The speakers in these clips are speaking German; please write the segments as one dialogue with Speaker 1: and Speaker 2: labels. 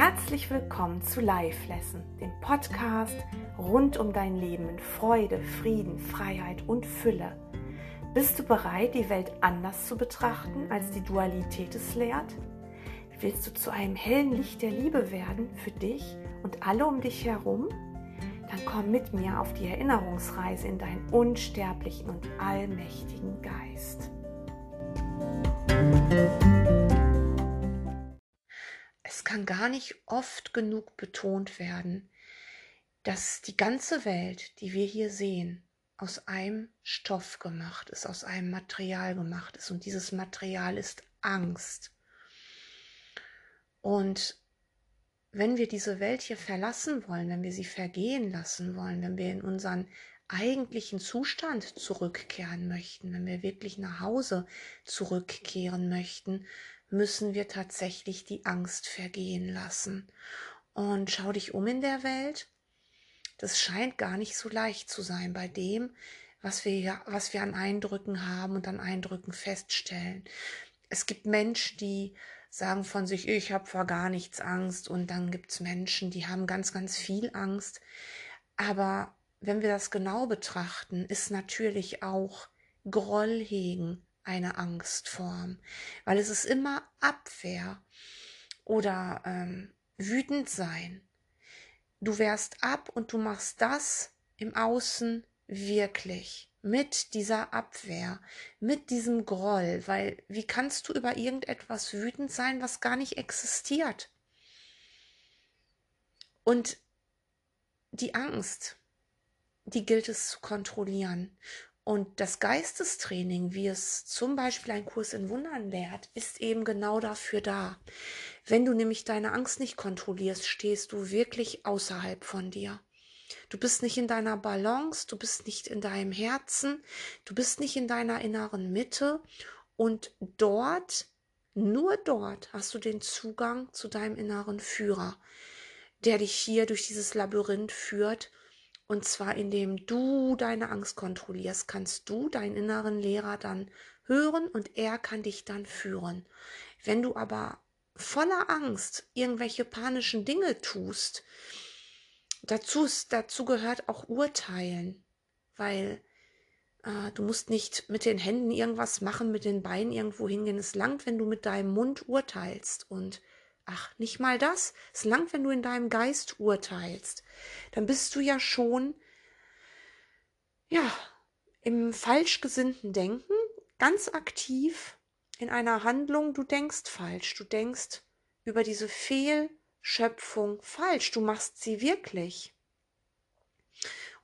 Speaker 1: Herzlich willkommen zu Life Lesson, dem Podcast rund um dein Leben in Freude, Frieden, Freiheit und Fülle. Bist du bereit, die Welt anders zu betrachten, als die Dualität es lehrt? Willst du zu einem hellen Licht der Liebe werden für dich und alle um dich herum? Dann komm mit mir auf die Erinnerungsreise in deinen unsterblichen und allmächtigen Geist. Kann gar nicht oft genug betont werden, dass die ganze Welt, die wir hier sehen, aus einem Stoff gemacht ist, aus einem Material gemacht ist. Und dieses Material ist Angst. Und wenn wir diese Welt hier verlassen wollen, wenn wir sie vergehen lassen wollen, wenn wir in unseren eigentlichen Zustand zurückkehren möchten, wenn wir wirklich nach Hause zurückkehren möchten, müssen wir tatsächlich die Angst vergehen lassen. Und schau dich um in der Welt. Das scheint gar nicht so leicht zu sein bei dem, was wir, was wir an Eindrücken haben und an Eindrücken feststellen. Es gibt Menschen, die sagen von sich, ich habe vor gar nichts Angst. Und dann gibt es Menschen, die haben ganz, ganz viel Angst. Aber wenn wir das genau betrachten, ist natürlich auch Groll hegen eine Angstform, weil es ist immer Abwehr oder ähm, wütend sein. Du wehrst ab und du machst das im Außen wirklich mit dieser Abwehr, mit diesem Groll, weil wie kannst du über irgendetwas wütend sein, was gar nicht existiert? Und die Angst, die gilt es zu kontrollieren. Und das Geistestraining, wie es zum Beispiel ein Kurs in Wundern lehrt, ist eben genau dafür da. Wenn du nämlich deine Angst nicht kontrollierst, stehst du wirklich außerhalb von dir. Du bist nicht in deiner Balance, du bist nicht in deinem Herzen, du bist nicht in deiner inneren Mitte und dort, nur dort hast du den Zugang zu deinem inneren Führer, der dich hier durch dieses Labyrinth führt und zwar indem du deine Angst kontrollierst, kannst du deinen inneren Lehrer dann hören und er kann dich dann führen. Wenn du aber voller Angst irgendwelche panischen Dinge tust, dazu, dazu gehört auch Urteilen, weil äh, du musst nicht mit den Händen irgendwas machen, mit den Beinen irgendwo hingehen. Es langt, wenn du mit deinem Mund urteilst und Ach, nicht mal das. Es langt, wenn du in deinem Geist urteilst. Dann bist du ja schon, ja, im falsch gesinnten Denken ganz aktiv in einer Handlung. Du denkst falsch. Du denkst über diese Fehlschöpfung falsch. Du machst sie wirklich.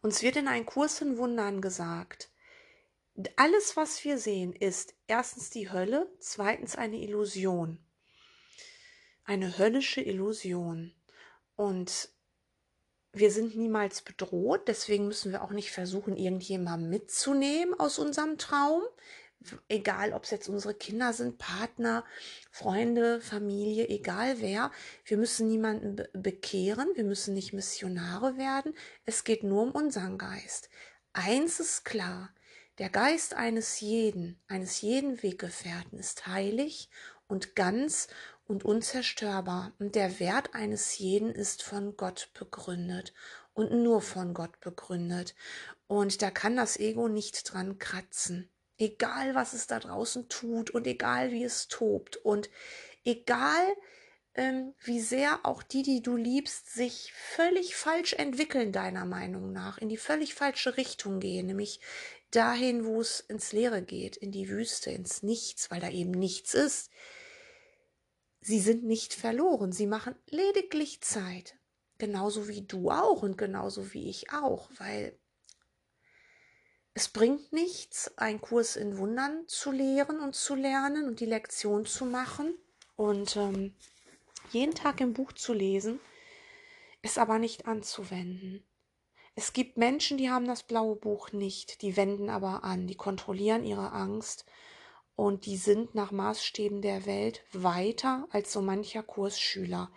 Speaker 1: Uns wird in einem Kurs in Wundern gesagt, alles, was wir sehen, ist erstens die Hölle, zweitens eine Illusion eine höllische Illusion. Und wir sind niemals bedroht, deswegen müssen wir auch nicht versuchen, irgendjemand mitzunehmen aus unserem Traum. Egal, ob es jetzt unsere Kinder sind, Partner, Freunde, Familie, egal wer. Wir müssen niemanden be bekehren, wir müssen nicht Missionare werden. Es geht nur um unseren Geist. Eins ist klar, der Geist eines jeden, eines jeden Weggefährten ist heilig und ganz und unzerstörbar, und der Wert eines jeden ist von Gott begründet und nur von Gott begründet. Und da kann das Ego nicht dran kratzen. Egal, was es da draußen tut und egal, wie es tobt und egal, ähm, wie sehr auch die, die du liebst, sich völlig falsch entwickeln, deiner Meinung nach, in die völlig falsche Richtung gehen, nämlich dahin, wo es ins Leere geht, in die Wüste, ins Nichts, weil da eben nichts ist Sie sind nicht verloren, sie machen lediglich Zeit. Genauso wie du auch und genauso wie ich auch, weil es bringt nichts, einen Kurs in Wundern zu lehren und zu lernen und die Lektion zu machen und ähm, jeden Tag im Buch zu lesen, es aber nicht anzuwenden. Es gibt Menschen, die haben das blaue Buch nicht, die wenden aber an, die kontrollieren ihre Angst und die sind nach Maßstäben der Welt weiter als so mancher Kursschüler,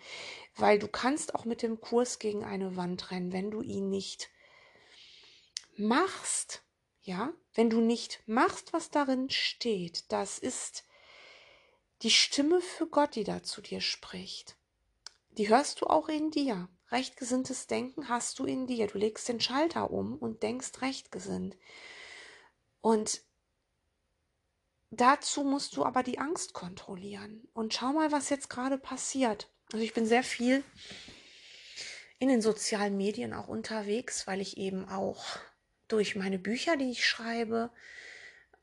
Speaker 1: weil du kannst auch mit dem Kurs gegen eine Wand rennen, wenn du ihn nicht machst, ja, wenn du nicht machst, was darin steht, das ist die Stimme für Gott, die da zu dir spricht. Die hörst du auch in dir. Rechtgesinntes Denken hast du in dir. Du legst den Schalter um und denkst rechtgesinnt. Und dazu musst du aber die Angst kontrollieren. Und schau mal, was jetzt gerade passiert. Also ich bin sehr viel in den sozialen Medien auch unterwegs, weil ich eben auch durch meine Bücher, die ich schreibe,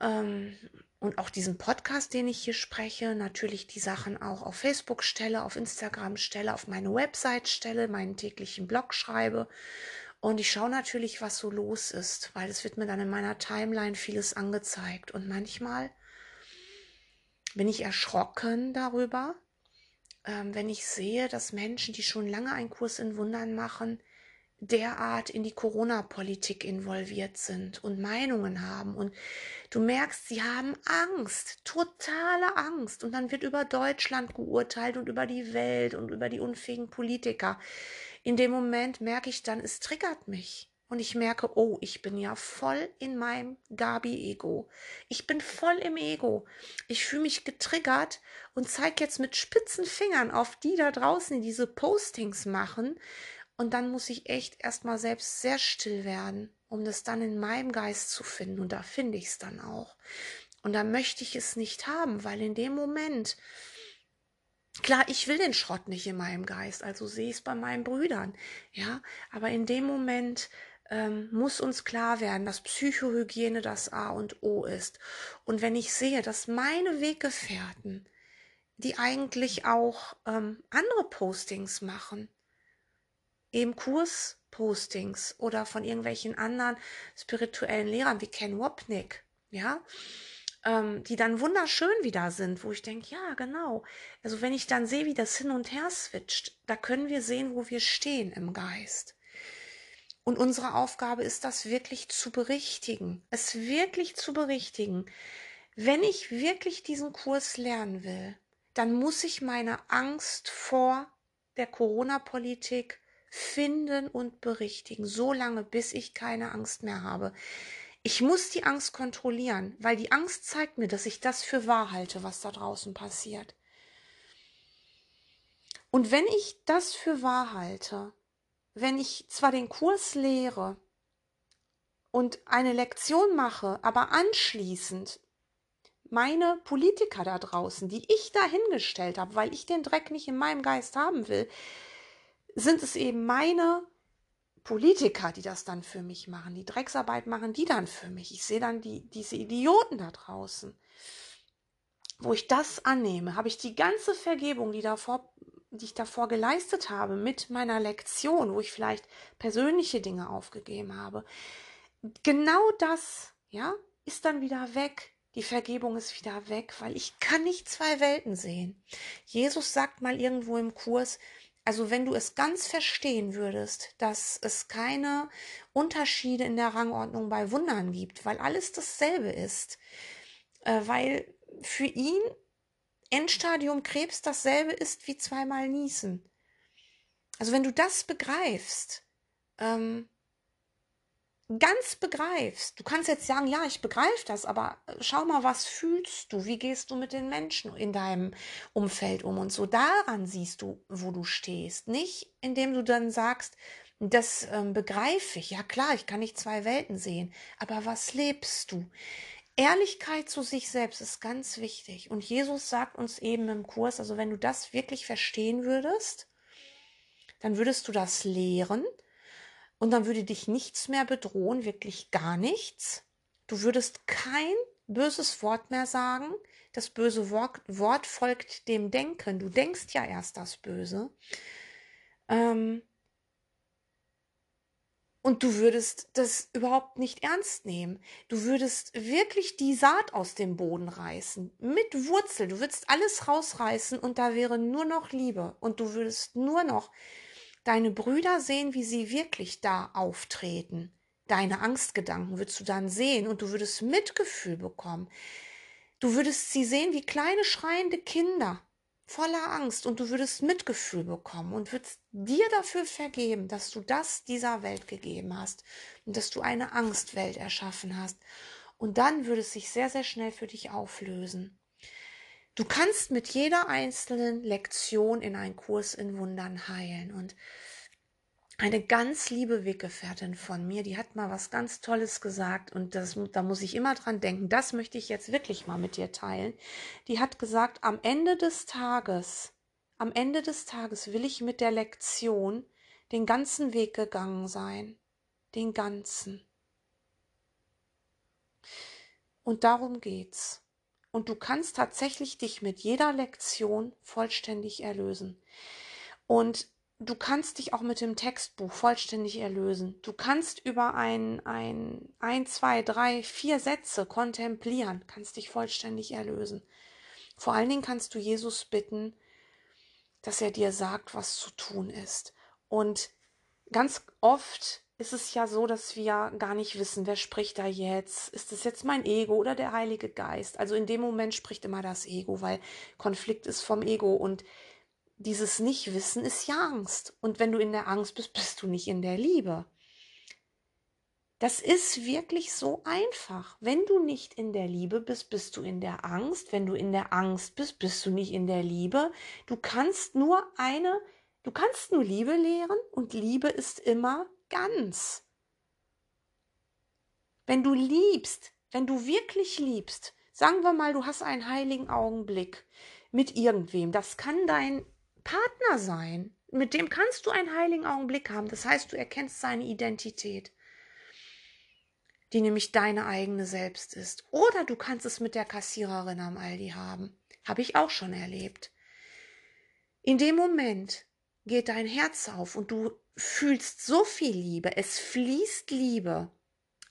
Speaker 1: ähm, und auch diesen Podcast, den ich hier spreche, natürlich die Sachen auch auf Facebook stelle, auf Instagram stelle, auf meine Website stelle, meinen täglichen Blog schreibe. Und ich schaue natürlich, was so los ist, weil es wird mir dann in meiner Timeline vieles angezeigt. Und manchmal bin ich erschrocken darüber, ähm, wenn ich sehe, dass Menschen, die schon lange einen Kurs in Wundern machen, derart in die Corona-Politik involviert sind und Meinungen haben. Und du merkst, sie haben Angst, totale Angst. Und dann wird über Deutschland geurteilt und über die Welt und über die unfähigen Politiker. In dem Moment merke ich dann, es triggert mich. Und ich merke, oh, ich bin ja voll in meinem Gabi-Ego. Ich bin voll im Ego. Ich fühle mich getriggert und zeige jetzt mit spitzen Fingern auf die da draußen, die diese Postings machen, und dann muss ich echt erstmal selbst sehr still werden, um das dann in meinem Geist zu finden. Und da finde ich es dann auch. Und da möchte ich es nicht haben, weil in dem Moment, klar, ich will den Schrott nicht in meinem Geist, also sehe ich es bei meinen Brüdern, ja, aber in dem Moment ähm, muss uns klar werden, dass Psychohygiene das A und O ist. Und wenn ich sehe, dass meine Weggefährten, die eigentlich auch ähm, andere Postings machen, eben Kurspostings oder von irgendwelchen anderen spirituellen Lehrern wie Ken Wapnick, ja, ähm, die dann wunderschön wieder sind, wo ich denke, ja, genau. Also wenn ich dann sehe, wie das hin und her switcht, da können wir sehen, wo wir stehen im Geist. Und unsere Aufgabe ist das wirklich zu berichtigen, es wirklich zu berichtigen. Wenn ich wirklich diesen Kurs lernen will, dann muss ich meine Angst vor der Corona-Politik finden und berichtigen, so lange, bis ich keine Angst mehr habe. Ich muss die Angst kontrollieren, weil die Angst zeigt mir, dass ich das für wahr halte, was da draußen passiert. Und wenn ich das für wahr halte, wenn ich zwar den Kurs lehre und eine Lektion mache, aber anschließend meine Politiker da draußen, die ich dahingestellt habe, weil ich den Dreck nicht in meinem Geist haben will, sind es eben meine Politiker, die das dann für mich machen. Die Drecksarbeit machen die dann für mich. Ich sehe dann die, diese Idioten da draußen. Wo ich das annehme, habe ich die ganze Vergebung, die, davor, die ich davor geleistet habe, mit meiner Lektion, wo ich vielleicht persönliche Dinge aufgegeben habe. Genau das, ja, ist dann wieder weg. Die Vergebung ist wieder weg, weil ich kann nicht zwei Welten sehen. Jesus sagt mal irgendwo im Kurs, also wenn du es ganz verstehen würdest, dass es keine Unterschiede in der Rangordnung bei Wundern gibt, weil alles dasselbe ist, äh, weil für ihn Endstadium Krebs dasselbe ist wie zweimal Niesen. Also wenn du das begreifst, ähm, ganz begreifst. Du kannst jetzt sagen, ja, ich begreife das, aber äh, schau mal, was fühlst du? Wie gehst du mit den Menschen in deinem Umfeld um? Und so daran siehst du, wo du stehst. Nicht, indem du dann sagst, das ähm, begreife ich. Ja klar, ich kann nicht zwei Welten sehen. Aber was lebst du? Ehrlichkeit zu sich selbst ist ganz wichtig. Und Jesus sagt uns eben im Kurs, also wenn du das wirklich verstehen würdest, dann würdest du das lehren und dann würde dich nichts mehr bedrohen, wirklich gar nichts. Du würdest kein böses Wort mehr sagen. Das böse Wort, folgt dem Denken. Du denkst ja erst das Böse. Ähm, und du würdest das überhaupt nicht ernst nehmen. Du würdest wirklich die Saat aus dem Boden reißen, mit Wurzel. Du würdest alles rausreißen und da wäre nur noch Liebe. Und du würdest nur noch deine Brüder sehen, wie sie wirklich da auftreten. Deine Angstgedanken würdest du dann sehen und du würdest Mitgefühl bekommen. Du würdest sie sehen wie kleine schreiende Kinder voller Angst und du würdest Mitgefühl bekommen und würdest dir dafür vergeben, dass du das dieser Welt gegeben hast und dass du eine Angstwelt erschaffen hast. Und dann würde es sich sehr, sehr schnell für dich auflösen. Du kannst mit jeder einzelnen Lektion in einen Kurs in Wundern heilen. Und eine ganz liebe Weggefährtin von mir, die hat mal was ganz Tolles gesagt und das, da muss ich immer dran denken. Das möchte ich jetzt wirklich mal mit dir teilen. Die hat gesagt, am Ende des Tages, am Ende des Tages will ich mit der Lektion den ganzen Weg gegangen sein. Den ganzen. Und darum geht's. Und du kannst tatsächlich dich mit jeder Lektion vollständig erlösen. Und du kannst dich auch mit dem Textbuch vollständig erlösen. Du kannst über ein, ein, ein, zwei, drei, vier Sätze kontemplieren, kannst dich vollständig erlösen. Vor allen Dingen kannst du Jesus bitten, dass er dir sagt, was zu tun ist. Und ganz oft ist es ja so, dass wir gar nicht wissen, wer spricht da jetzt? Ist es jetzt mein Ego oder der Heilige Geist? Also in dem Moment spricht immer das Ego, weil Konflikt ist vom Ego und dieses Nichtwissen ist ja Angst. Und wenn du in der Angst bist, bist du nicht in der Liebe. Das ist wirklich so einfach. Wenn du nicht in der Liebe bist, bist du in der Angst. Wenn du in der Angst bist, bist du nicht in der Liebe. Du kannst nur eine, du kannst nur Liebe lehren und Liebe ist immer ganz. Wenn du liebst, wenn du wirklich liebst, sagen wir mal, du hast einen heiligen Augenblick mit irgendwem, das kann dein Partner sein, mit dem kannst du einen heiligen Augenblick haben, das heißt, du erkennst seine Identität, die nämlich deine eigene selbst ist. Oder du kannst es mit der Kassiererin am Aldi haben, habe ich auch schon erlebt. In dem Moment geht dein Herz auf und du fühlst so viel Liebe, es fließt Liebe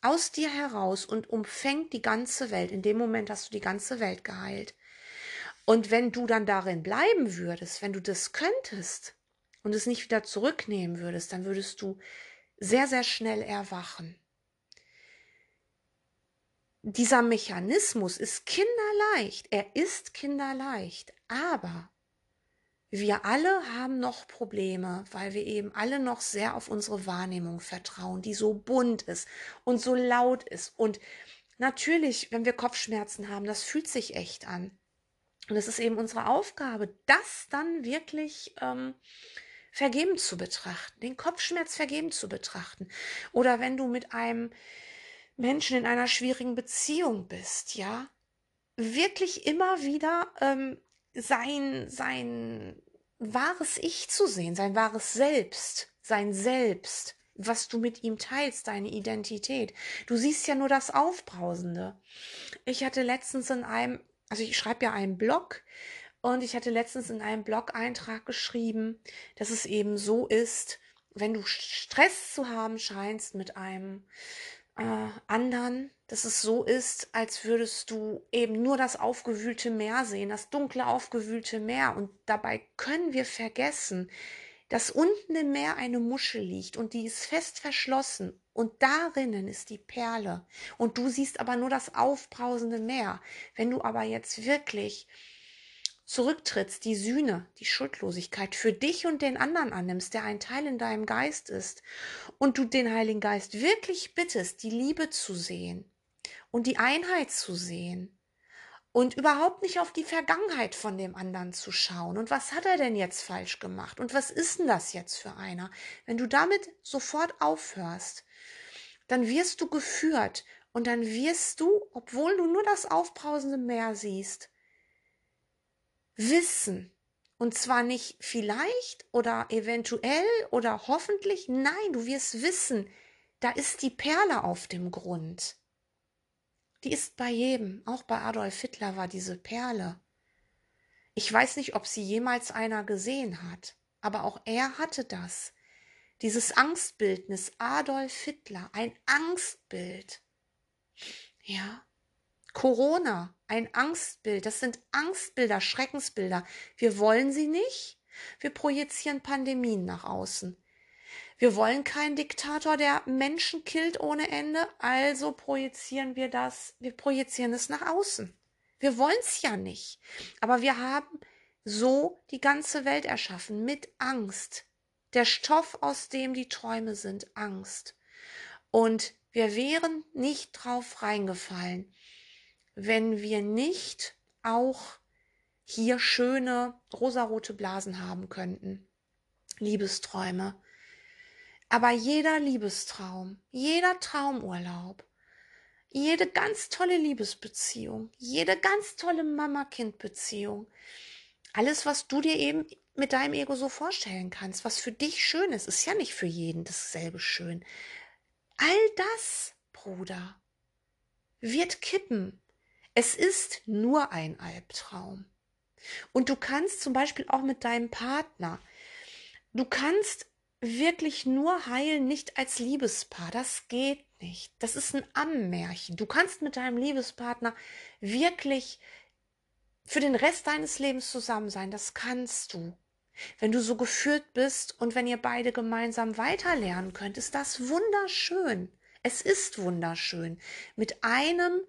Speaker 1: aus dir heraus und umfängt die ganze Welt. In dem Moment hast du die ganze Welt geheilt. Und wenn du dann darin bleiben würdest, wenn du das könntest und es nicht wieder zurücknehmen würdest, dann würdest du sehr, sehr schnell erwachen. Dieser Mechanismus ist kinderleicht. Er ist kinderleicht. Aber wir alle haben noch Probleme, weil wir eben alle noch sehr auf unsere Wahrnehmung vertrauen, die so bunt ist und so laut ist. Und natürlich, wenn wir Kopfschmerzen haben, das fühlt sich echt an. Und es ist eben unsere Aufgabe, das dann wirklich ähm, vergeben zu betrachten, den Kopfschmerz vergeben zu betrachten. Oder wenn du mit einem Menschen in einer schwierigen Beziehung bist, ja, wirklich immer wieder ähm, sein, sein wahres Ich zu sehen, sein wahres Selbst, sein Selbst, was du mit ihm teilst, deine Identität. Du siehst ja nur das Aufbrausende. Ich hatte letztens in einem, also ich schreibe ja einen Blog und ich hatte letztens in einem Blog-Eintrag geschrieben, dass es eben so ist, wenn du Stress zu haben scheinst mit einem äh, anderen, dass es so ist, als würdest du eben nur das aufgewühlte Meer sehen, das dunkle aufgewühlte Meer. Und dabei können wir vergessen, dass unten im Meer eine Muschel liegt und die ist fest verschlossen und darinnen ist die Perle. Und du siehst aber nur das aufbrausende Meer. Wenn du aber jetzt wirklich zurücktrittst, die Sühne, die Schuldlosigkeit für dich und den anderen annimmst, der ein Teil in deinem Geist ist, und du den Heiligen Geist wirklich bittest, die Liebe zu sehen und die Einheit zu sehen und überhaupt nicht auf die Vergangenheit von dem anderen zu schauen. Und was hat er denn jetzt falsch gemacht? Und was ist denn das jetzt für einer? Wenn du damit sofort aufhörst, dann wirst du geführt und dann wirst du, obwohl du nur das aufbrausende Meer siehst, wissen. Und zwar nicht vielleicht oder eventuell oder hoffentlich. Nein, du wirst wissen, da ist die Perle auf dem Grund. Die ist bei jedem. Auch bei Adolf Hitler war diese Perle. Ich weiß nicht, ob sie jemals einer gesehen hat, aber auch er hatte das. Dieses Angstbildnis Adolf Hitler, ein Angstbild. Ja. Corona, ein Angstbild. Das sind Angstbilder, Schreckensbilder. Wir wollen sie nicht. Wir projizieren Pandemien nach außen. Wir wollen keinen Diktator, der Menschen killt ohne Ende, also projizieren wir das, wir projizieren es nach außen. Wir wollen es ja nicht. Aber wir haben so die ganze Welt erschaffen mit Angst. Der Stoff, aus dem die Träume sind, Angst. Und wir wären nicht drauf reingefallen, wenn wir nicht auch hier schöne rosarote Blasen haben könnten. Liebesträume. Aber jeder Liebestraum, jeder Traumurlaub, jede ganz tolle Liebesbeziehung, jede ganz tolle Mama-Kind-Beziehung, alles, was du dir eben mit deinem Ego so vorstellen kannst, was für dich schön ist, ist ja nicht für jeden dasselbe schön. All das, Bruder, wird kippen. Es ist nur ein Albtraum. Und du kannst zum Beispiel auch mit deinem Partner, du kannst wirklich nur heilen, nicht als Liebespaar. Das geht nicht. Das ist ein Ammärchen. Du kannst mit deinem Liebespartner wirklich für den Rest deines Lebens zusammen sein. Das kannst du. Wenn du so geführt bist und wenn ihr beide gemeinsam weiterlernen könnt, ist das wunderschön. Es ist wunderschön, mit einem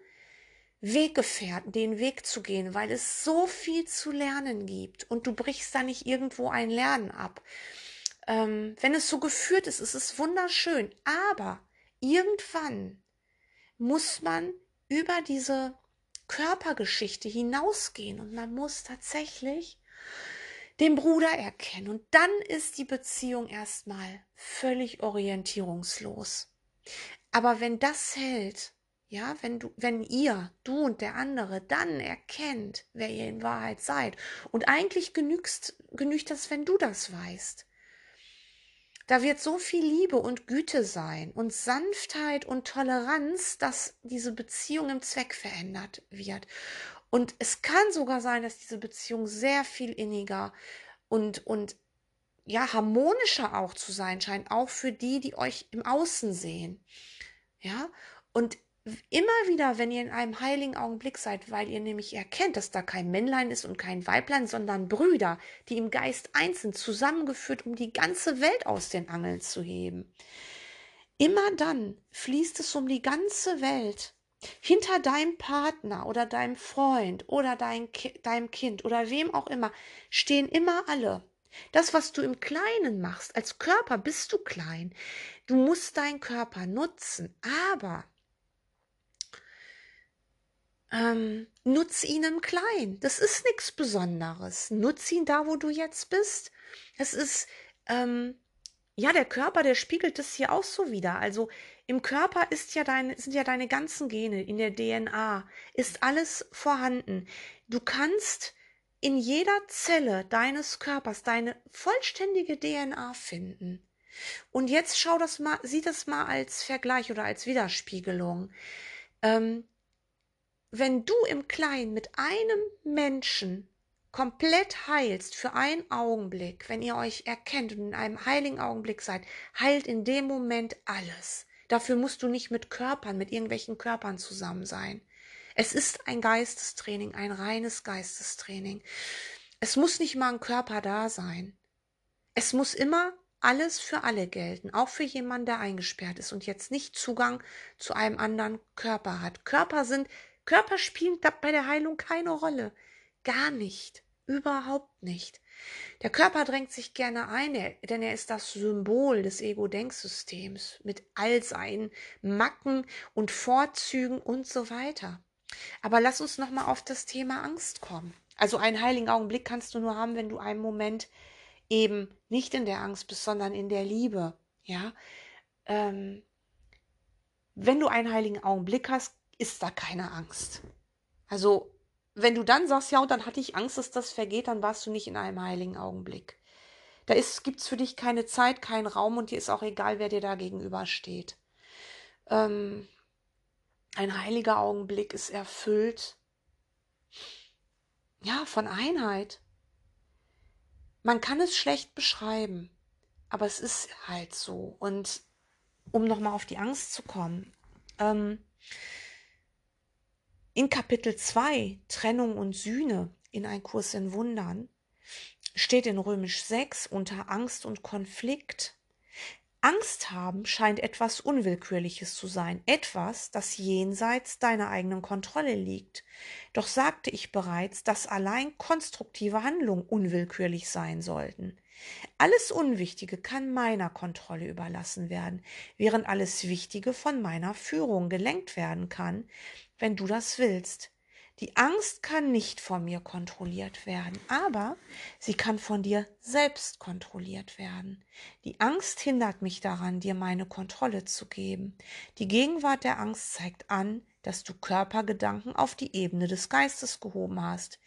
Speaker 1: Weggefährten den Weg zu gehen, weil es so viel zu lernen gibt und du brichst da nicht irgendwo ein Lernen ab. Ähm, wenn es so geführt ist, ist es wunderschön, aber irgendwann muss man über diese Körpergeschichte hinausgehen und man muss tatsächlich den Bruder erkennen und dann ist die Beziehung erstmal völlig orientierungslos. Aber wenn das hält, ja, wenn du, wenn ihr, du und der andere dann erkennt, wer ihr in Wahrheit seid, und eigentlich genügst, genügt das, wenn du das weißt. Da wird so viel Liebe und Güte sein und Sanftheit und Toleranz, dass diese Beziehung im Zweck verändert wird. Und es kann sogar sein, dass diese Beziehung sehr viel inniger und, und ja, harmonischer auch zu sein scheint, auch für die, die euch im Außen sehen. Ja, und immer wieder, wenn ihr in einem heiligen Augenblick seid, weil ihr nämlich erkennt, dass da kein Männlein ist und kein Weiblein, sondern Brüder, die im Geist eins sind, zusammengeführt, um die ganze Welt aus den Angeln zu heben. Immer dann fließt es um die ganze Welt. Hinter deinem Partner oder deinem Freund oder dein deinem Kind oder wem auch immer stehen immer alle. Das, was du im Kleinen machst, als Körper bist du klein. Du musst deinen Körper nutzen, aber ähm, nutz ihn im Kleinen. Das ist nichts Besonderes. Nutz ihn da, wo du jetzt bist. Es ist, ähm, ja, der Körper, der spiegelt das hier auch so wieder. Also im Körper ist ja deine, sind ja deine ganzen Gene, in der DNA ist alles vorhanden. Du kannst in jeder Zelle deines Körpers deine vollständige DNA finden. Und jetzt schau das mal, sieh das mal als Vergleich oder als Widerspiegelung. Ähm, wenn du im Kleinen mit einem Menschen komplett heilst für einen Augenblick, wenn ihr euch erkennt und in einem heiligen Augenblick seid, heilt in dem Moment alles. Dafür musst du nicht mit Körpern, mit irgendwelchen Körpern zusammen sein. Es ist ein Geistestraining, ein reines Geistestraining. Es muss nicht mal ein Körper da sein. Es muss immer alles für alle gelten, auch für jemanden, der eingesperrt ist und jetzt nicht Zugang zu einem anderen Körper hat. Körper sind Körper spielen bei der Heilung keine Rolle. Gar nicht. Überhaupt nicht. Der Körper drängt sich gerne ein, denn er ist das Symbol des Ego-Denksystems mit all seinen Macken und Vorzügen und so weiter. Aber lass uns noch mal auf das Thema Angst kommen. Also einen heiligen Augenblick kannst du nur haben, wenn du einen Moment eben nicht in der Angst bist, sondern in der Liebe. Ja, ähm, wenn du einen heiligen Augenblick hast, ist da keine Angst. Also, wenn du dann sagst, ja, und dann hatte ich Angst, dass das vergeht, dann warst du nicht in einem heiligen Augenblick. Da gibt es für dich keine Zeit, keinen Raum und dir ist auch egal, wer dir da gegenübersteht. Ähm, ein heiliger Augenblick ist erfüllt, ja, von Einheit. Man kann es schlecht beschreiben, aber es ist halt so. Und um nochmal auf die Angst zu kommen, ähm, in Kapitel 2, Trennung und Sühne, in ein Kurs in Wundern, steht in Römisch 6 unter Angst und Konflikt. Angst haben scheint etwas Unwillkürliches zu sein, etwas, das jenseits deiner eigenen Kontrolle liegt. Doch sagte ich bereits, dass allein konstruktive Handlungen unwillkürlich sein sollten. Alles Unwichtige kann meiner Kontrolle überlassen werden, während alles Wichtige von meiner Führung gelenkt werden kann, wenn du das willst. Die Angst kann nicht von mir kontrolliert werden, aber sie kann von dir selbst kontrolliert werden. Die Angst hindert mich daran, dir meine Kontrolle zu geben. Die Gegenwart der Angst zeigt an, dass du Körpergedanken auf die Ebene des Geistes gehoben hast.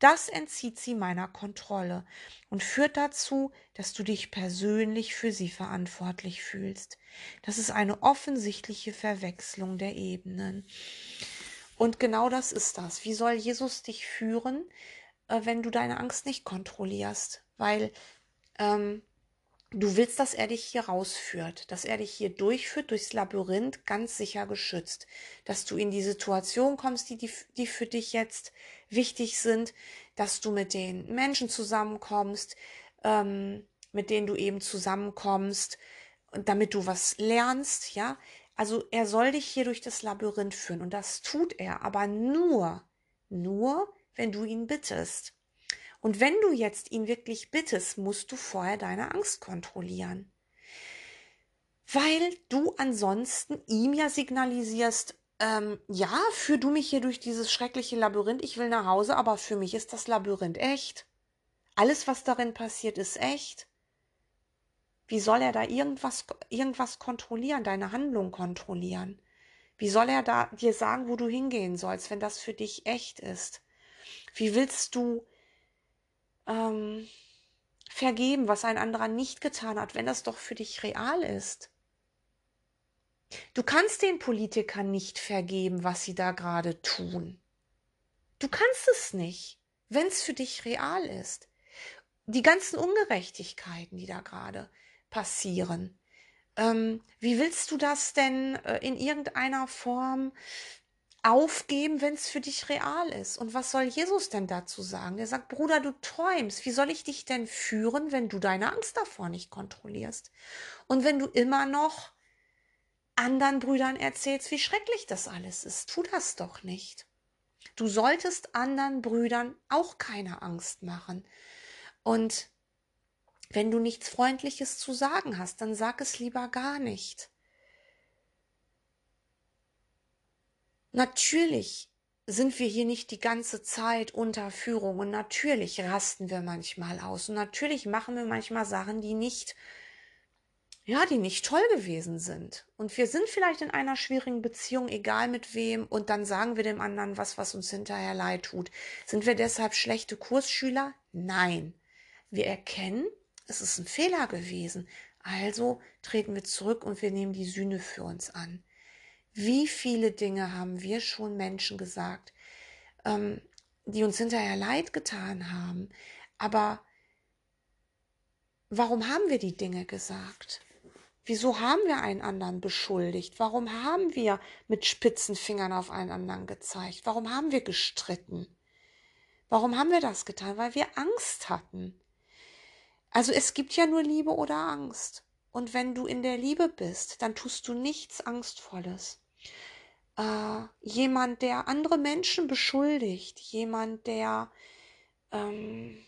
Speaker 1: Das entzieht sie meiner Kontrolle und führt dazu, dass du dich persönlich für sie verantwortlich fühlst. Das ist eine offensichtliche Verwechslung der Ebenen. Und genau das ist das. Wie soll Jesus dich führen, äh, wenn du deine Angst nicht kontrollierst? Weil ähm, du willst, dass er dich hier rausführt, dass er dich hier durchführt, durchs Labyrinth, ganz sicher geschützt. Dass du in die Situation kommst, die, die, die für dich jetzt wichtig sind, dass du mit den Menschen zusammenkommst, ähm, mit denen du eben zusammenkommst, damit du was lernst, ja, also er soll dich hier durch das Labyrinth führen und das tut er, aber nur, nur, wenn du ihn bittest. Und wenn du jetzt ihn wirklich bittest, musst du vorher deine Angst kontrollieren. Weil du ansonsten ihm ja signalisierst, ähm, ja, führ du mich hier durch dieses schreckliche Labyrinth, ich will nach Hause, aber für mich ist das Labyrinth echt. Alles, was darin passiert, ist echt. Wie soll er da irgendwas, irgendwas kontrollieren, deine Handlung kontrollieren? Wie soll er da dir sagen, wo du hingehen sollst, wenn das für dich echt ist? Wie willst du ähm, vergeben, was ein anderer nicht getan hat, wenn das doch für dich real ist? Du kannst den Politikern nicht vergeben, was sie da gerade tun. Du kannst es nicht, wenn es für dich real ist. Die ganzen Ungerechtigkeiten, die da gerade passieren. Ähm, wie willst du das denn äh, in irgendeiner Form aufgeben, wenn es für dich real ist? Und was soll Jesus denn dazu sagen? Er sagt, Bruder, du träumst. Wie soll ich dich denn führen, wenn du deine Angst davor nicht kontrollierst? Und wenn du immer noch anderen Brüdern erzählst, wie schrecklich das alles ist, tu das doch nicht. Du solltest anderen Brüdern auch keine Angst machen. Und wenn du nichts Freundliches zu sagen hast, dann sag es lieber gar nicht. Natürlich sind wir hier nicht die ganze Zeit unter Führung und natürlich rasten wir manchmal aus und natürlich machen wir manchmal Sachen, die nicht, ja, die nicht toll gewesen sind. Und wir sind vielleicht in einer schwierigen Beziehung, egal mit wem, und dann sagen wir dem anderen was, was uns hinterher leid tut. Sind wir deshalb schlechte Kursschüler? Nein. Wir erkennen, es ist ein Fehler gewesen. Also treten wir zurück und wir nehmen die Sühne für uns an. Wie viele Dinge haben wir schon Menschen gesagt, ähm, die uns hinterher leid getan haben. Aber warum haben wir die Dinge gesagt? Wieso haben wir einen anderen beschuldigt? Warum haben wir mit spitzen Fingern auf einen anderen gezeigt? Warum haben wir gestritten? Warum haben wir das getan? Weil wir Angst hatten. Also es gibt ja nur Liebe oder Angst. Und wenn du in der Liebe bist, dann tust du nichts Angstvolles. Äh, jemand, der andere Menschen beschuldigt, jemand, der ähm,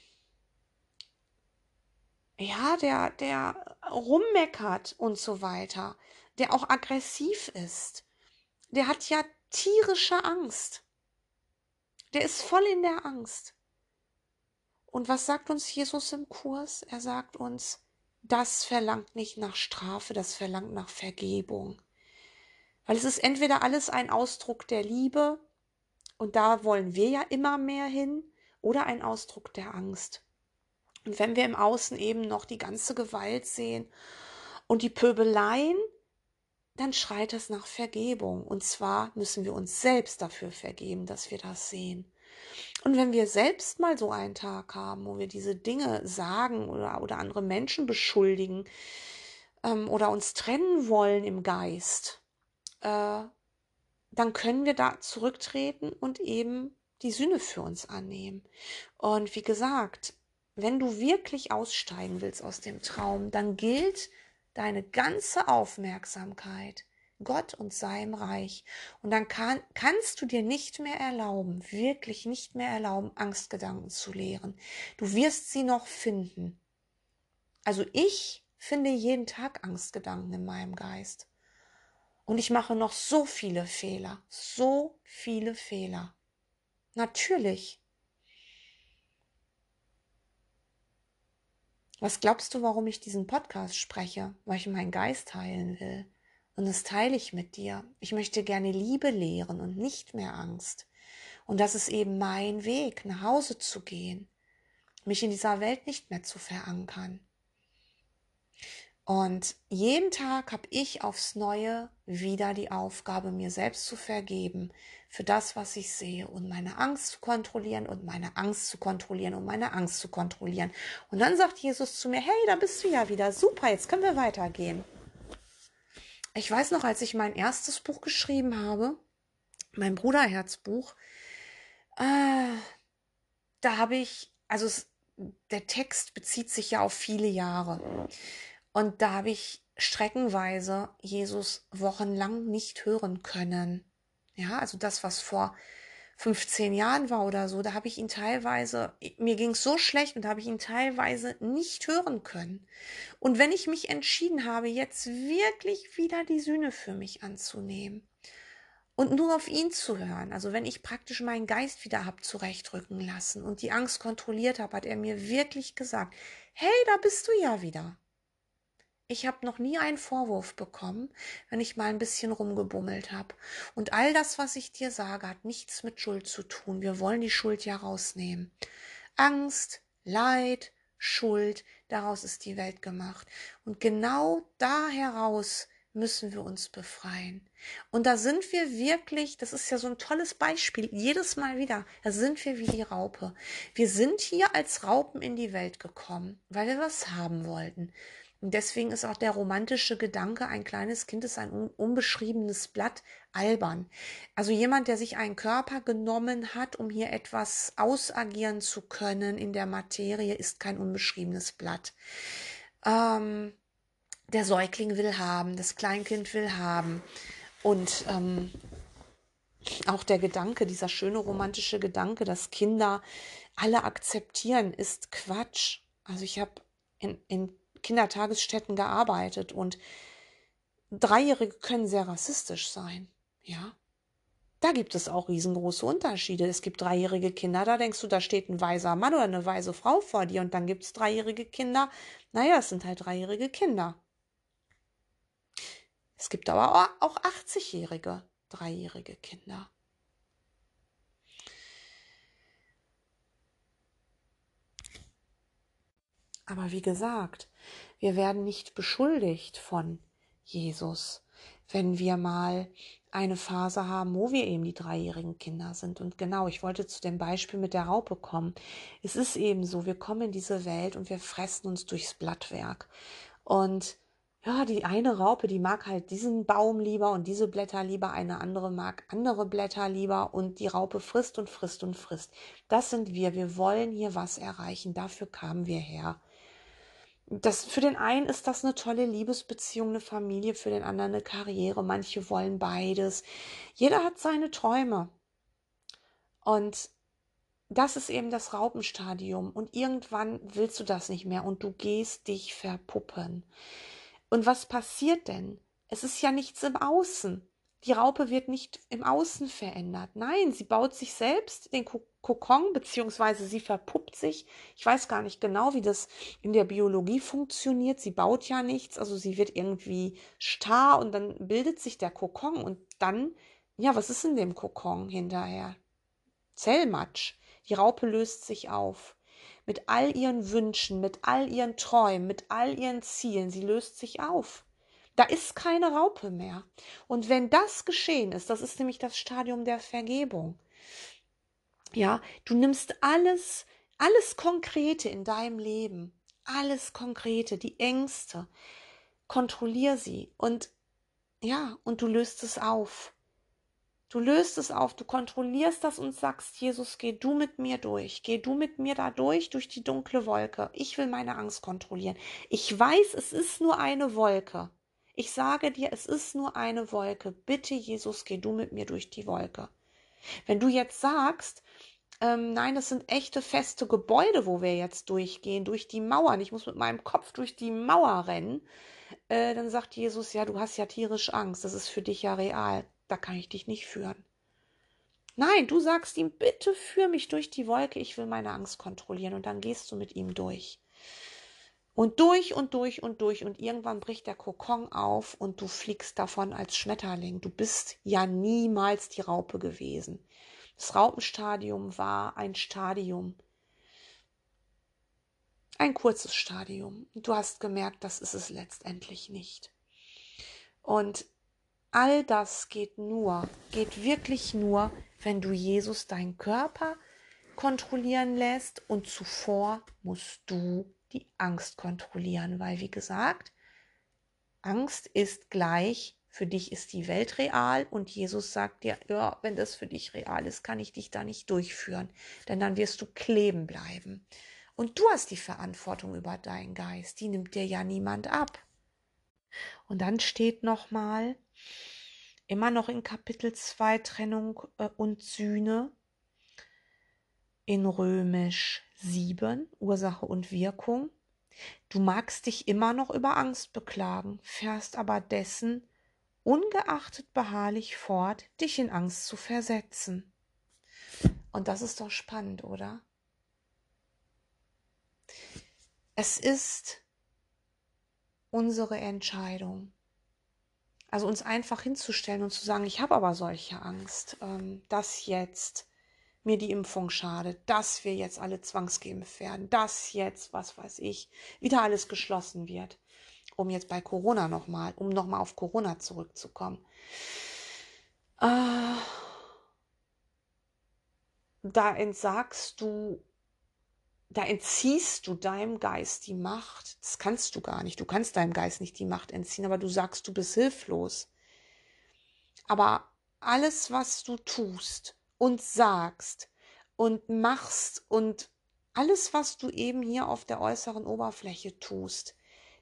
Speaker 1: ja, der, der rummeckert und so weiter, der auch aggressiv ist, der hat ja tierische Angst. Der ist voll in der Angst. Und was sagt uns Jesus im Kurs? Er sagt uns, das verlangt nicht nach Strafe, das verlangt nach Vergebung. Weil es ist entweder alles ein Ausdruck der Liebe, und da wollen wir ja immer mehr hin, oder ein Ausdruck der Angst. Und wenn wir im Außen eben noch die ganze Gewalt sehen und die Pöbeleien, dann schreit es nach Vergebung. Und zwar müssen wir uns selbst dafür vergeben, dass wir das sehen. Und wenn wir selbst mal so einen Tag haben, wo wir diese Dinge sagen oder, oder andere Menschen beschuldigen ähm, oder uns trennen wollen im Geist, äh, dann können wir da zurücktreten und eben die Sühne für uns annehmen. Und wie gesagt, wenn du wirklich aussteigen willst aus dem Traum, dann gilt deine ganze Aufmerksamkeit Gott und seinem Reich. Und dann kann, kannst du dir nicht mehr erlauben, wirklich nicht mehr erlauben, Angstgedanken zu lehren. Du wirst sie noch finden. Also ich finde jeden Tag Angstgedanken in meinem Geist. Und ich mache noch so viele Fehler, so viele Fehler. Natürlich. Was glaubst du, warum ich diesen Podcast spreche? Weil ich meinen Geist heilen will. Und das teile ich mit dir. Ich möchte gerne Liebe lehren und nicht mehr Angst. Und das ist eben mein Weg, nach Hause zu gehen, mich in dieser Welt nicht mehr zu verankern. Und jeden Tag habe ich aufs Neue wieder die Aufgabe, mir selbst zu vergeben für das, was ich sehe und meine Angst zu kontrollieren und meine Angst zu kontrollieren und meine Angst zu kontrollieren. Und dann sagt Jesus zu mir, hey, da bist du ja wieder, super, jetzt können wir weitergehen. Ich weiß noch, als ich mein erstes Buch geschrieben habe, mein Bruderherzbuch, äh, da habe ich, also es, der Text bezieht sich ja auf viele Jahre. Und da habe ich streckenweise Jesus wochenlang nicht hören können. Ja, also das, was vor 15 Jahren war oder so, da habe ich ihn teilweise, mir ging es so schlecht und da habe ich ihn teilweise nicht hören können. Und wenn ich mich entschieden habe, jetzt wirklich wieder die Sühne für mich anzunehmen und nur auf ihn zu hören, also wenn ich praktisch meinen Geist wieder habe zurechtrücken lassen und die Angst kontrolliert habe, hat er mir wirklich gesagt, hey, da bist du ja wieder. Ich habe noch nie einen Vorwurf bekommen, wenn ich mal ein bisschen rumgebummelt habe. Und all das, was ich dir sage, hat nichts mit Schuld zu tun. Wir wollen die Schuld ja rausnehmen. Angst, Leid, Schuld, daraus ist die Welt gemacht. Und genau da heraus müssen wir uns befreien. Und da sind wir wirklich, das ist ja so ein tolles Beispiel, jedes Mal wieder, da sind wir wie die Raupe. Wir sind hier als Raupen in die Welt gekommen, weil wir was haben wollten. Und deswegen ist auch der romantische Gedanke, ein kleines Kind ist ein unbeschriebenes Blatt, albern. Also jemand, der sich einen Körper genommen hat, um hier etwas ausagieren zu können in der Materie, ist kein unbeschriebenes Blatt. Ähm, der Säugling will haben, das Kleinkind will haben. Und ähm, auch der Gedanke, dieser schöne romantische Gedanke, dass Kinder alle akzeptieren, ist Quatsch. Also ich habe in, in Kindertagesstätten gearbeitet und Dreijährige können sehr rassistisch sein. Ja. Da gibt es auch riesengroße Unterschiede. Es gibt dreijährige Kinder, da denkst du, da steht ein weiser Mann oder eine weise Frau vor dir und dann gibt es dreijährige Kinder. Naja, es sind halt dreijährige Kinder. Es gibt aber auch 80-jährige dreijährige Kinder. Aber wie gesagt, wir werden nicht beschuldigt von Jesus, wenn wir mal eine Phase haben, wo wir eben die dreijährigen Kinder sind. Und genau, ich wollte zu dem Beispiel mit der Raupe kommen. Es ist eben so, wir kommen in diese Welt und wir fressen uns durchs Blattwerk. Und ja, die eine Raupe, die mag halt diesen Baum lieber und diese Blätter lieber, eine andere mag andere Blätter lieber und die Raupe frisst und frisst und frisst. Das sind wir. Wir wollen hier was erreichen. Dafür kamen wir her das für den einen ist das eine tolle Liebesbeziehung, eine Familie, für den anderen eine Karriere. Manche wollen beides. Jeder hat seine Träume. Und das ist eben das Raupenstadium. Und irgendwann willst du das nicht mehr und du gehst dich verpuppen. Und was passiert denn? Es ist ja nichts im Außen. Die Raupe wird nicht im Außen verändert. Nein, sie baut sich selbst den Kokon, beziehungsweise sie verpuppt sich. Ich weiß gar nicht genau, wie das in der Biologie funktioniert. Sie baut ja nichts, also sie wird irgendwie starr und dann bildet sich der Kokon und dann, ja, was ist in dem Kokon hinterher? Zellmatsch. Die Raupe löst sich auf. Mit all ihren Wünschen, mit all ihren Träumen, mit all ihren Zielen. Sie löst sich auf. Da ist keine Raupe mehr. Und wenn das geschehen ist, das ist nämlich das Stadium der Vergebung. Ja, du nimmst alles, alles Konkrete in deinem Leben, alles Konkrete, die Ängste, kontrollier sie und ja, und du löst es auf. Du löst es auf, du kontrollierst das und sagst, Jesus, geh du mit mir durch, geh du mit mir da durch, durch die dunkle Wolke. Ich will meine Angst kontrollieren. Ich weiß, es ist nur eine Wolke. Ich sage dir, es ist nur eine Wolke. Bitte, Jesus, geh du mit mir durch die Wolke. Wenn du jetzt sagst, ähm, nein, das sind echte feste Gebäude, wo wir jetzt durchgehen, durch die Mauern. Ich muss mit meinem Kopf durch die Mauer rennen. Äh, dann sagt Jesus, ja, du hast ja tierisch Angst. Das ist für dich ja real. Da kann ich dich nicht führen. Nein, du sagst ihm, bitte führ mich durch die Wolke, ich will meine Angst kontrollieren und dann gehst du mit ihm durch. Und durch und durch und durch und irgendwann bricht der Kokon auf und du fliegst davon als Schmetterling. Du bist ja niemals die Raupe gewesen. Das Raupenstadium war ein Stadium, ein kurzes Stadium. Du hast gemerkt, das ist es letztendlich nicht. Und all das geht nur, geht wirklich nur, wenn du Jesus deinen Körper kontrollieren lässt und zuvor musst du die Angst kontrollieren, weil wie gesagt, Angst ist gleich, für dich ist die Welt real und Jesus sagt dir, ja, wenn das für dich real ist, kann ich dich da nicht durchführen, denn dann wirst du kleben bleiben. Und du hast die Verantwortung über deinen Geist, die nimmt dir ja niemand ab. Und dann steht nochmal, immer noch in Kapitel 2 Trennung äh, und Sühne, in Römisch 7 Ursache und Wirkung. Du magst dich immer noch über Angst beklagen, fährst aber dessen ungeachtet beharrlich fort, dich in Angst zu versetzen. Und das ist doch spannend, oder? Es ist unsere Entscheidung. Also uns einfach hinzustellen und zu sagen, ich habe aber solche Angst, ähm, dass jetzt mir die Impfung schadet, dass wir jetzt alle zwangsgeimpft werden, dass jetzt, was weiß ich, wieder alles geschlossen wird. Um jetzt bei Corona nochmal, um nochmal auf Corona zurückzukommen. Äh, da entsagst du da entziehst du deinem Geist die Macht. Das kannst du gar nicht. Du kannst deinem Geist nicht die Macht entziehen, aber du sagst, du bist hilflos. Aber alles, was du tust und sagst und machst und alles, was du eben hier auf der äußeren Oberfläche tust,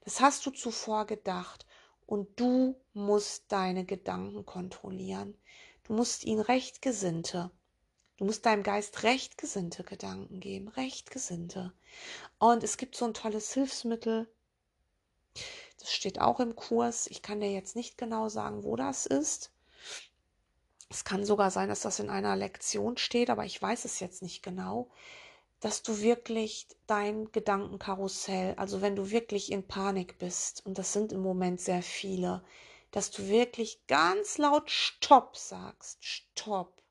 Speaker 1: das hast du zuvor gedacht und du musst deine Gedanken kontrollieren. Du musst ihn rechtgesinnte Du musst deinem Geist rechtgesinnte Gedanken geben, rechtgesinnte. Und es gibt so ein tolles Hilfsmittel. Das steht auch im Kurs. Ich kann dir jetzt nicht genau sagen, wo das ist. Es kann sogar sein, dass das in einer Lektion steht, aber ich weiß es jetzt nicht genau, dass du wirklich dein Gedankenkarussell, also wenn du wirklich in Panik bist, und das sind im Moment sehr viele, dass du wirklich ganz laut Stopp sagst, Stopp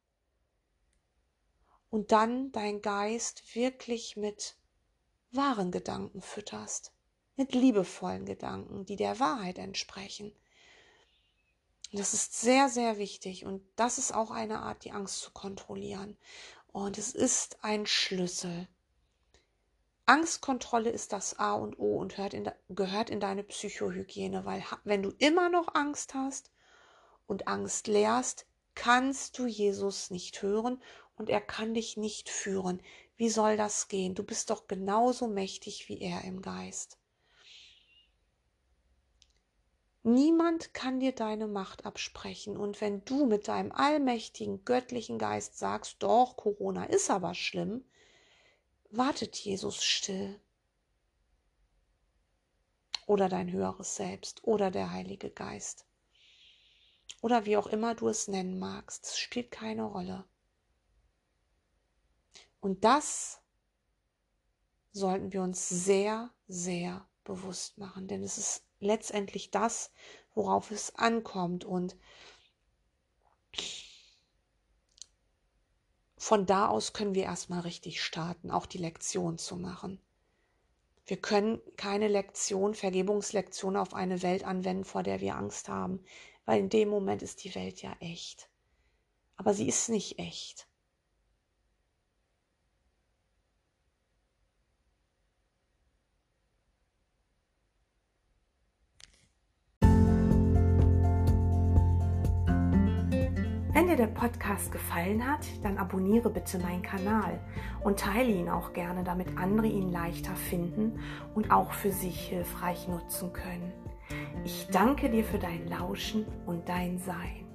Speaker 1: und dann dein Geist wirklich mit wahren Gedanken fütterst, mit liebevollen Gedanken, die der Wahrheit entsprechen. Das ist sehr, sehr wichtig und das ist auch eine Art, die Angst zu kontrollieren. Und es ist ein Schlüssel. Angstkontrolle ist das A und O und in, gehört in deine Psychohygiene, weil wenn du immer noch Angst hast und Angst lehrst, kannst du Jesus nicht hören und er kann dich nicht führen. Wie soll das gehen? Du bist doch genauso mächtig wie er im Geist. Niemand kann dir deine Macht absprechen. Und wenn du mit deinem allmächtigen, göttlichen Geist sagst, doch, Corona ist aber schlimm, wartet Jesus still. Oder dein höheres Selbst oder der Heilige Geist. Oder wie auch immer du es nennen magst, es spielt keine Rolle. Und das sollten wir uns sehr, sehr bewusst machen, denn es ist letztendlich das, worauf es ankommt. Und von da aus können wir erstmal richtig starten, auch die Lektion zu machen. Wir können keine Lektion, Vergebungslektion auf eine Welt anwenden, vor der wir Angst haben, weil in dem Moment ist die Welt ja echt. Aber sie ist nicht echt. Wenn dir der Podcast gefallen hat, dann abonniere bitte meinen Kanal und teile ihn auch gerne, damit andere ihn leichter finden und auch für sich hilfreich nutzen können. Ich danke dir für dein Lauschen und dein Sein.